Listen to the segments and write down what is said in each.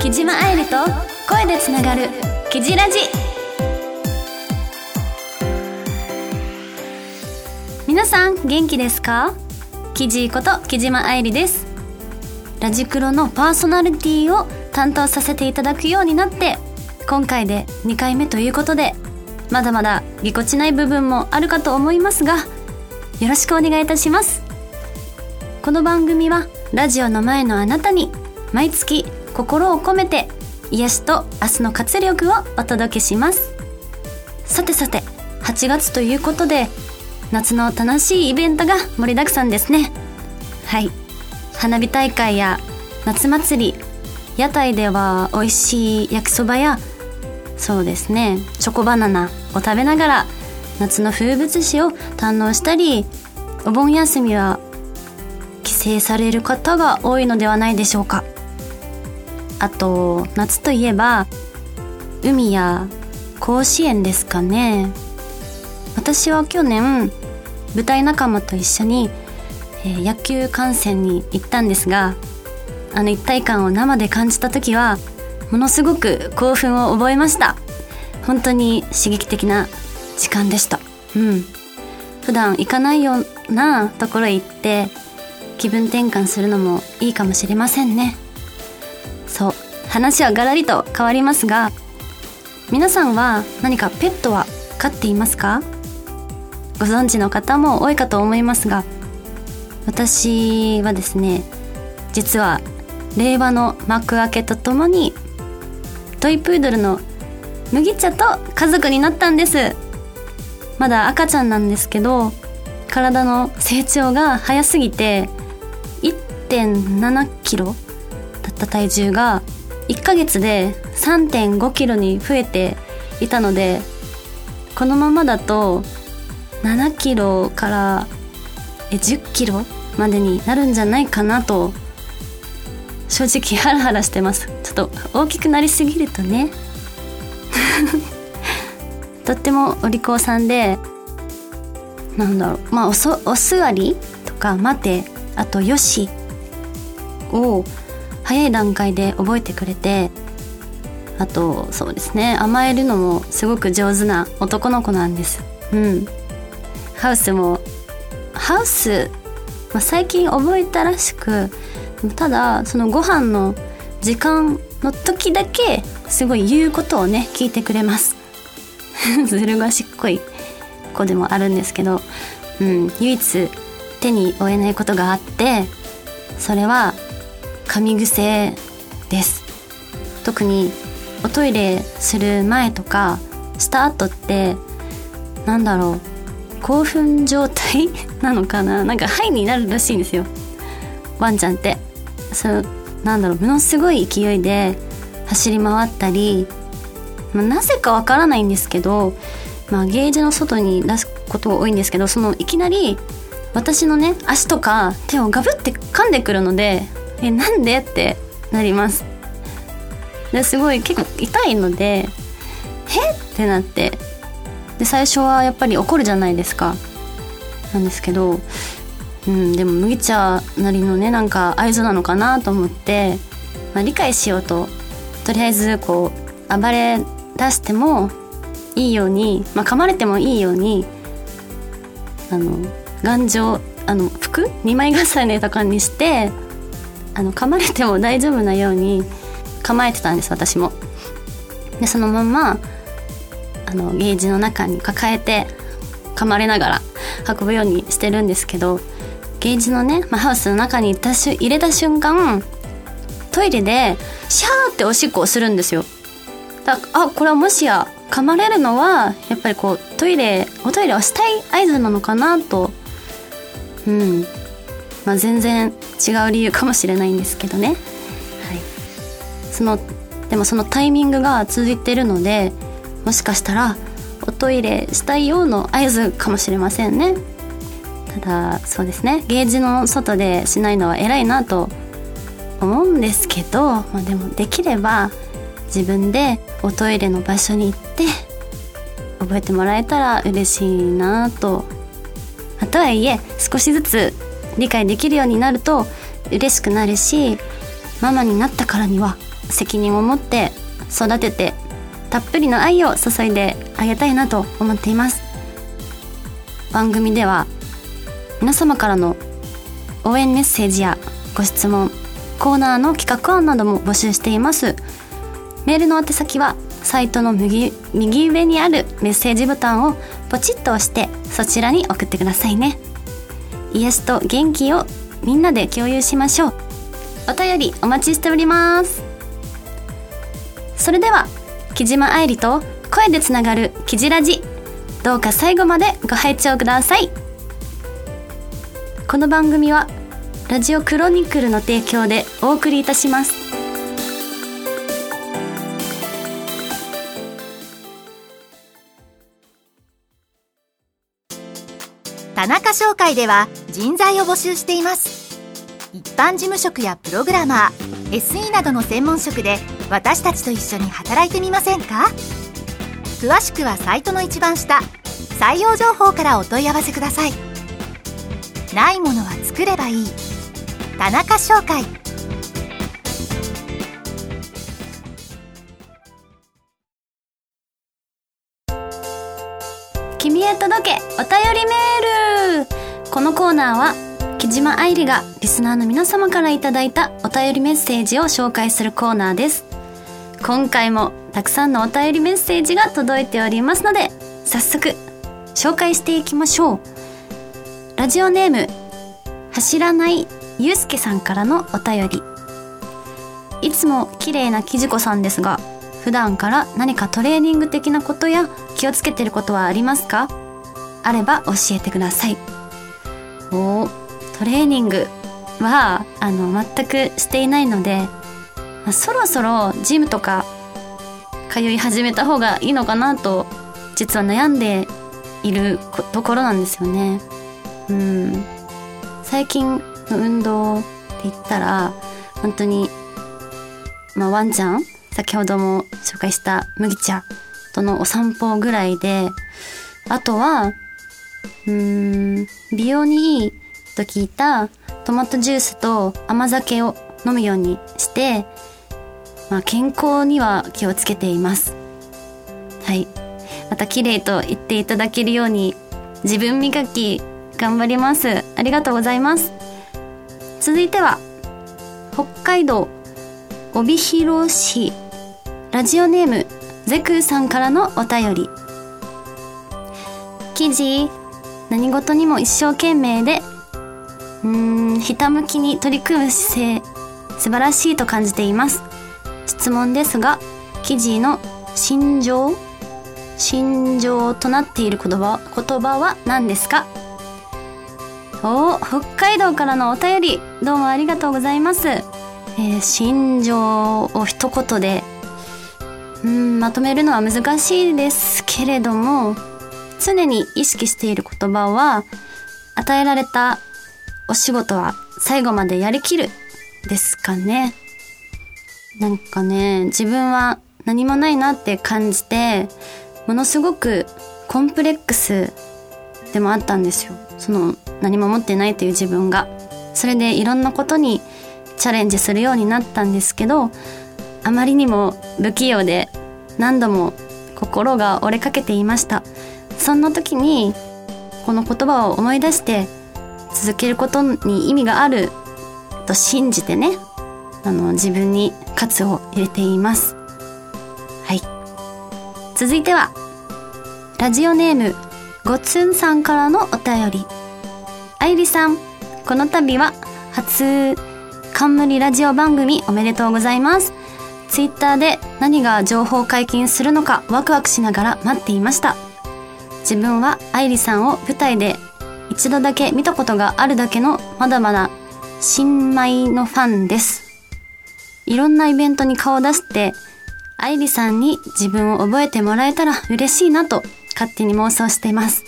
木島愛理と声でつながる「キジラジ」皆さん元気ですか？キジこと木島愛理です。ラジクロのパーソナリティを担当させていただくようになって今回で2回目ということでまだまだぎこちない部分もあるかと思いますがよろしくお願いいたします。この番組はラジオの前のあなたに毎月心を込めて癒しと明日の活力をお届けします。さてさて8月ということで夏の楽しいイベントが盛りだくさんですね。はい。花火大会や夏祭り屋台では美味しい焼きそばやそうですね。チョコバナナを食べながら夏の風物詩を堪能したりお盆休みは帰省される方が多いのではないでしょうか。あと夏といえば海や甲子園ですかね。私は去年舞台仲間と一緒に、えー、野球観戦に行ったんですがあの一体感を生で感じた時はものすごく興奮を覚えました。本当に刺激的な時間でした。うん。普段行かないようなところへ行って気分転換するのもいいかもしれませんね。そう。話はガラリと変わりますが皆さんは何かペットは飼っていますか？ご存知の方も多いかと思いますが私はですね実は令和の幕開けとともにトイプードルの麦茶と家族になったんです。まだ赤ちゃんなんですけど体の成長が早すぎて1.7キロだった体重が1ヶ月で3.5キロに増えていたのでこのままだと7キロから10キロまでになるんじゃないかなと正直ハラハラしてます。ちょっと大きくなりすぎるとね。とってもお利口さんでなんだろうまあおそお座りとか待てあとよしを早い段階で覚えてくれてあとそうですね甘えるのもすごく上手な男の子なんです。うん。ハウスもハウス、まあ、最近覚えたらしくただそのご飯の時間の時だけすごい言うことをね聞いてくれます。ずる賢い子でもあるんですけど、うん、唯一手に負えないことがあってそれは噛み癖です。特におトイレする前とかした後ってなんだろう興奮状態？なのかな？なんかハイになるらしいんですよ。ワンちゃんって。そうなんだろうものすごい勢いで走り回ったり、まあ、なぜかわからないんですけど、まあ、ゲージの外に出すことが多いんですけどそのいきなり私のね足とか手をガブって噛んでくるのでえなんで？ってなります。ですごい結構痛いのでえ？ってなって。で最初はやっぱり怒るじゃないですか。なんですけどうん、でも麦茶なりのねなんか合図なのかなと思って、まあ、理解しようととりあえずこう暴れ出してもいいように、まあ、噛まれてもいいようにあの頑丈あの服？2枚重ねとかにしてあの噛まれても大丈夫なように構えてたんです私も。でそのままあのゲージの中に抱えて噛まれながら運ぶようにしてるんですけどゲージのね、まあ、ハウスの中に入れた瞬間トイレでシャーっておしっこをするんですよだあこれはもしや噛まれるのはやっぱりこうトイレおトイレをしたい合図なのかなと。うん。まあ全然違う理由かもしれないんですけどね。はい。そのでもそのタイミングが続いてるのでもしかしたらおトイレしたいようの合図かもしれませんね。ただそうですね。ゲージの外でしないのは偉いなと思うんですけど、まあ、でもできれば自分でおトイレの場所に行って覚えてもらえたら嬉しいなと。あとはいえ少しずつ理解できるようになると嬉しくなるしママになったからには責任を持って育ててたっぷりの愛を注いであげたいなと思っています。番組では皆様からの応援メッセージやご質問コーナーの企画案なども募集しています。メールの宛先はサイトの右右上にあるメッセージボタンをポチッと押してそちらに送ってくださいね。癒しと元気をみんなで共有しましょう。お便りお待ちしております。それでは木島愛理と声でつながるキジラジ。どうか最後までご拝聴ください。この番組はラジオクロニクルの提供でお送りいたします。田中商会では人材を募集しています。一般事務職やプログラマー SE などの専門職で私たちと一緒に働いてみませんか？詳しくはサイトの一番下採用情報からお問い合わせください。ないものは作ればいい。田中商会。君へ届けお便りメール。このコーナーは木島愛理がリスナーの皆様からいただいたお便りメッセージを紹介するコーナーです。今回もたくさんのお便りメッセージが届いておりますので早速紹介していきましょう。ラジオネーム走らないゆうすけさんからのお便り。いつも綺麗なきじこさんですが普段から何かトレーニング的なことや気をつけてることはありますか？あれば教えてください。おトレーニングはあの全くしていないのでまそろそろジムとか通い始めた方がいいのかなと実は悩んでいるところなんですよね。うん。最近の運動って言ったら本当にまあワンちゃん先ほども紹介した麦茶とのお散歩ぐらいであとはうん。美容にいいと聞いたトマトジュースと甘酒を飲むようにしてまあ、健康には気をつけています。はい。また綺麗と言っていただけるように自分磨き頑張ります。ありがとうございます。続いては北海道帯広市ラジオネームゼクーさんからのお便り。記事何事にも一生懸命でうーんひたむきに取り組む姿勢素晴らしいと感じています。質問ですが記事の心情心情となっている言葉言葉は何ですか？お北海道からのお便りどうもありがとうございます、えー、心情を一言でうんまとめるのは難しいですけれども常に意識している言葉は与えられたお仕事は最後までやりきるですかね。なんかね自分は何もないなって感じてものすごくコンプレックスでもあったんですよ。その何も持ってないという自分が。それでいろんなことにチャレンジするようになったんですけどあまりにも不器用で何度も心が折れかけていました。そんな時にこの言葉を思い出して続けることに意味があると信じてねあの自分に喝を入れています。はい。続いてはラジオネームごつんさんからのお便り。愛理さんこの度は初冠ラジオ番組おめでとうございます。ツイッターで何が情報解禁するのかワクワクしながら待っていました。自分は愛理さんを舞台で一度だけ見たことがあるだけのまだまだ新米のファンです。いろんなイベントに顔を出して愛理さんに自分を覚えてもらえたら嬉しいなと勝手に妄想しています。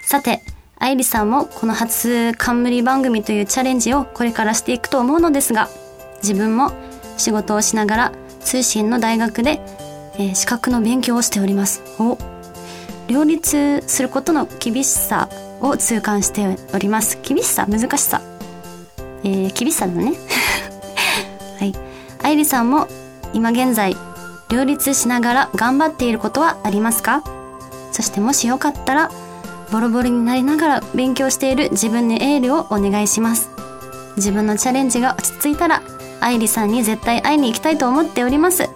さて愛理さんもこの初冠番組というチャレンジをこれからしていくと思うのですが自分も仕事をしながら通信の大学で、えー、資格の勉強をしております。お両立することの厳しさを痛感しております。厳しさ難しさ。えー、厳しさだね。はい。愛理さんも今現在両立しながら頑張っていることはありますか？そしてもしよかったらボロボロになりながら勉強している自分にエールをお願いします。自分のチャレンジが落ち着いたら愛理さんに絶対会いに行きたいと思っております。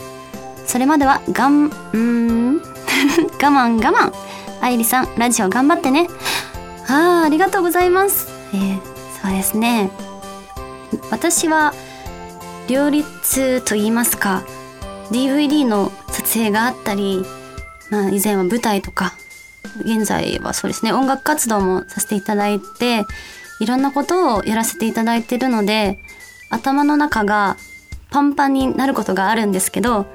それまではがんうん。我慢我慢。愛理さんラジオ頑張ってね。ああありがとうございます。えー、そうですね。私は両立と言いますか DVD の撮影があったり、まあ、以前は舞台とか現在はそうですね音楽活動もさせていただいていろんなことをやらせていただいてるので頭の中がパンパンになることがあるんですけど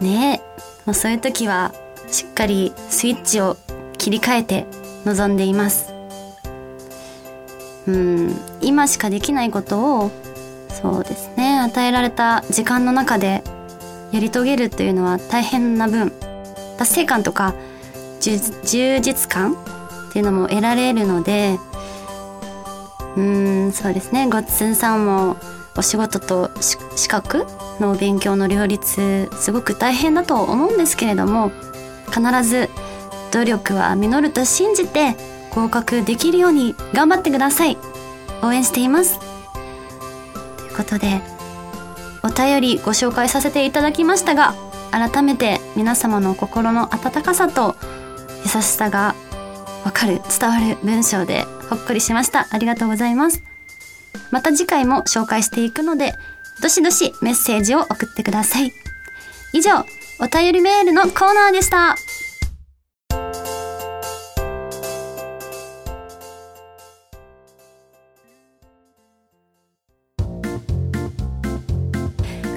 ねえ、まあ、そういう時はしっかりスイッチを切り替えて臨んでいます。うん今しかできないことをそうですね与えられた時間の中でやり遂げるというのは大変な分。達成感とか充実感っていうのも得られるのでうんそうですねごっつんさんもお仕事と資格の勉強の両立すごく大変だと思うんですけれども必ず努力は実ると信じて合格できるように頑張ってください。応援しています。ということでお便りご紹介させていただきましたが改めて皆様の心の温かさと優しさがわかる伝わる文章でほっこりしました。ありがとうございます。また次回も紹介していくのでどしどしメッセージを送ってください。以上お便りメールのコーナーでした。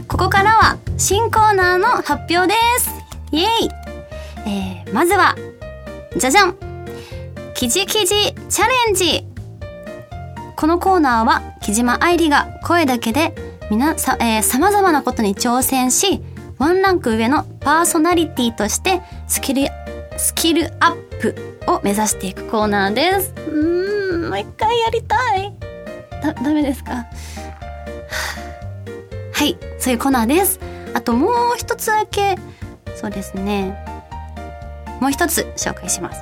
ここからは新コーナーの発表です。イエイ、えー、まずはじゃじゃん記事記事チャレンジ。このコーナーは木島愛理が声だけで皆さ、えー、様々なことに挑戦しワンランク上のパーソナリティとしてスキルスキルアップを目指していくコーナーです。うんもう一回やりたい。だダメですか？はいそういうコーナーです。あともう一つだけそうですね。もう一つ紹介します。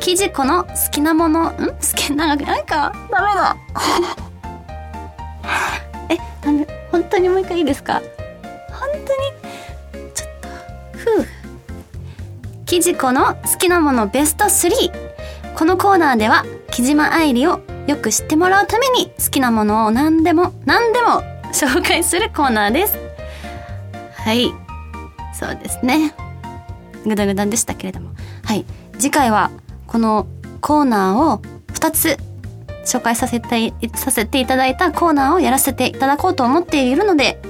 生地子の好きなものん？好きななんかダメだ えダメ本当にもう一回いいですか？本当にちょっとふう。生地子の好きなものベスト3このコーナーでは木島愛理をよく知ってもらうために好きなものを何でも何でも紹介するコーナーです。はい。そうですね。ぐだぐだでしたけれども。はい。次回はこのコーナーを2つ紹介させてさせていただいたコーナーをやらせていただこうと思っているので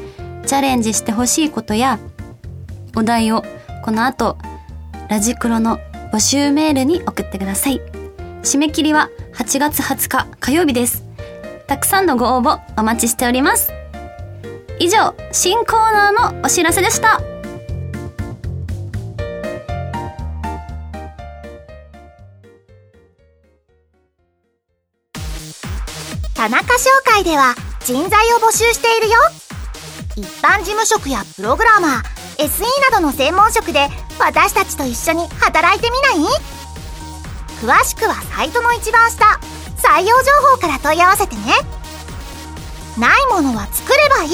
チャレンジしてほしいことやお題をこの後ラジクロの募集メールに送ってください。締め切りは8月20日火曜日です。たくさんのご応募お待ちしております。以上新コーナーのお知らせでした。田中商会では人材を募集しているよ。一般事務職やプログラマー SE などの専門職で私たちと一緒に働いてみない？詳しくはサイトの一番下採用情報から問い合わせてね。ないものは作ればいい。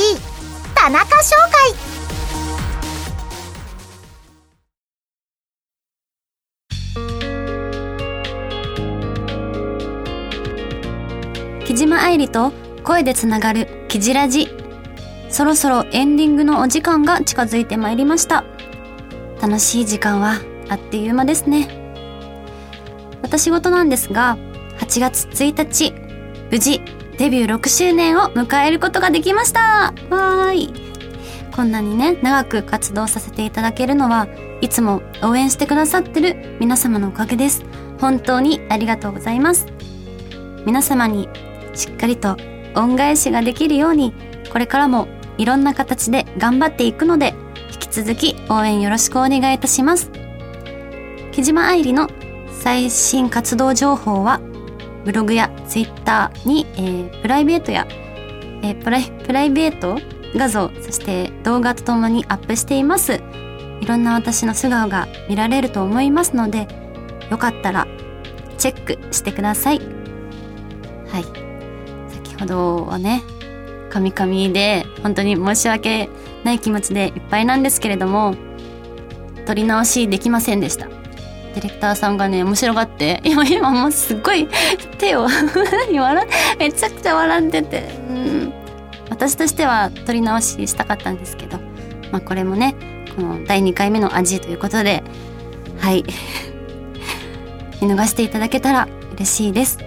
田中商会。愛理と声でつながるキジラジ。そろそろエンディングのお時間が近づいてまいりました。楽しい時間はあっという間ですね。私事なんですが8月1日無事デビュー6周年を迎えることができました。わーい。こんなにね長く活動させていただけるのはいつも応援してくださってる皆様のおかげです。本当にありがとうございます。皆様にしっかりと恩返しができるようにこれからもいろんな形で頑張っていくので引き続き応援よろしくお願いいたします。木島愛理の最新活動情報はブログやツイッターに、えー、プライベートや、えー、プライプライベート画像そして動画とともにアップしています。いろんな私の素顔が見られると思いますのでよかったらチェックしてください。はい。先ほどはねカミカミで本当に申し訳ない気持ちでいっぱいなんですけれども撮り直しできませんでした。ディレクターさんがね面白がって今今もうすっごい手を 笑めちゃくちゃ笑っててうん。私としては撮り直ししたかったんですけどまあこれもねこの第2回目の味ということではい。見逃していただけたら嬉しいです。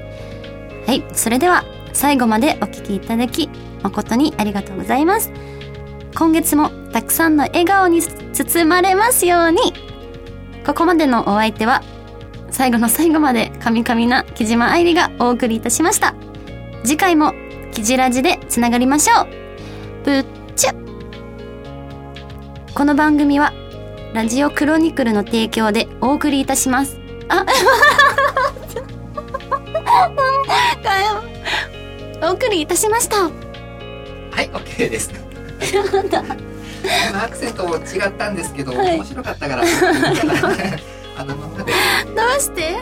はい。それでは最後までお聴きいただき誠にありがとうございます。今月もたくさんの笑顔に包まれますように。ここまでのお相手は最後の最後までカミカミな木島愛理がお送りいたしました。次回もキジラジでつながりましょう。ぶっちゅこの番組はラジオクロニクルの提供でお送りいたします。あ お送りいたしましたはい、OK です。今アクセント違ったんですけど、はい面白かったから、あの。どうして？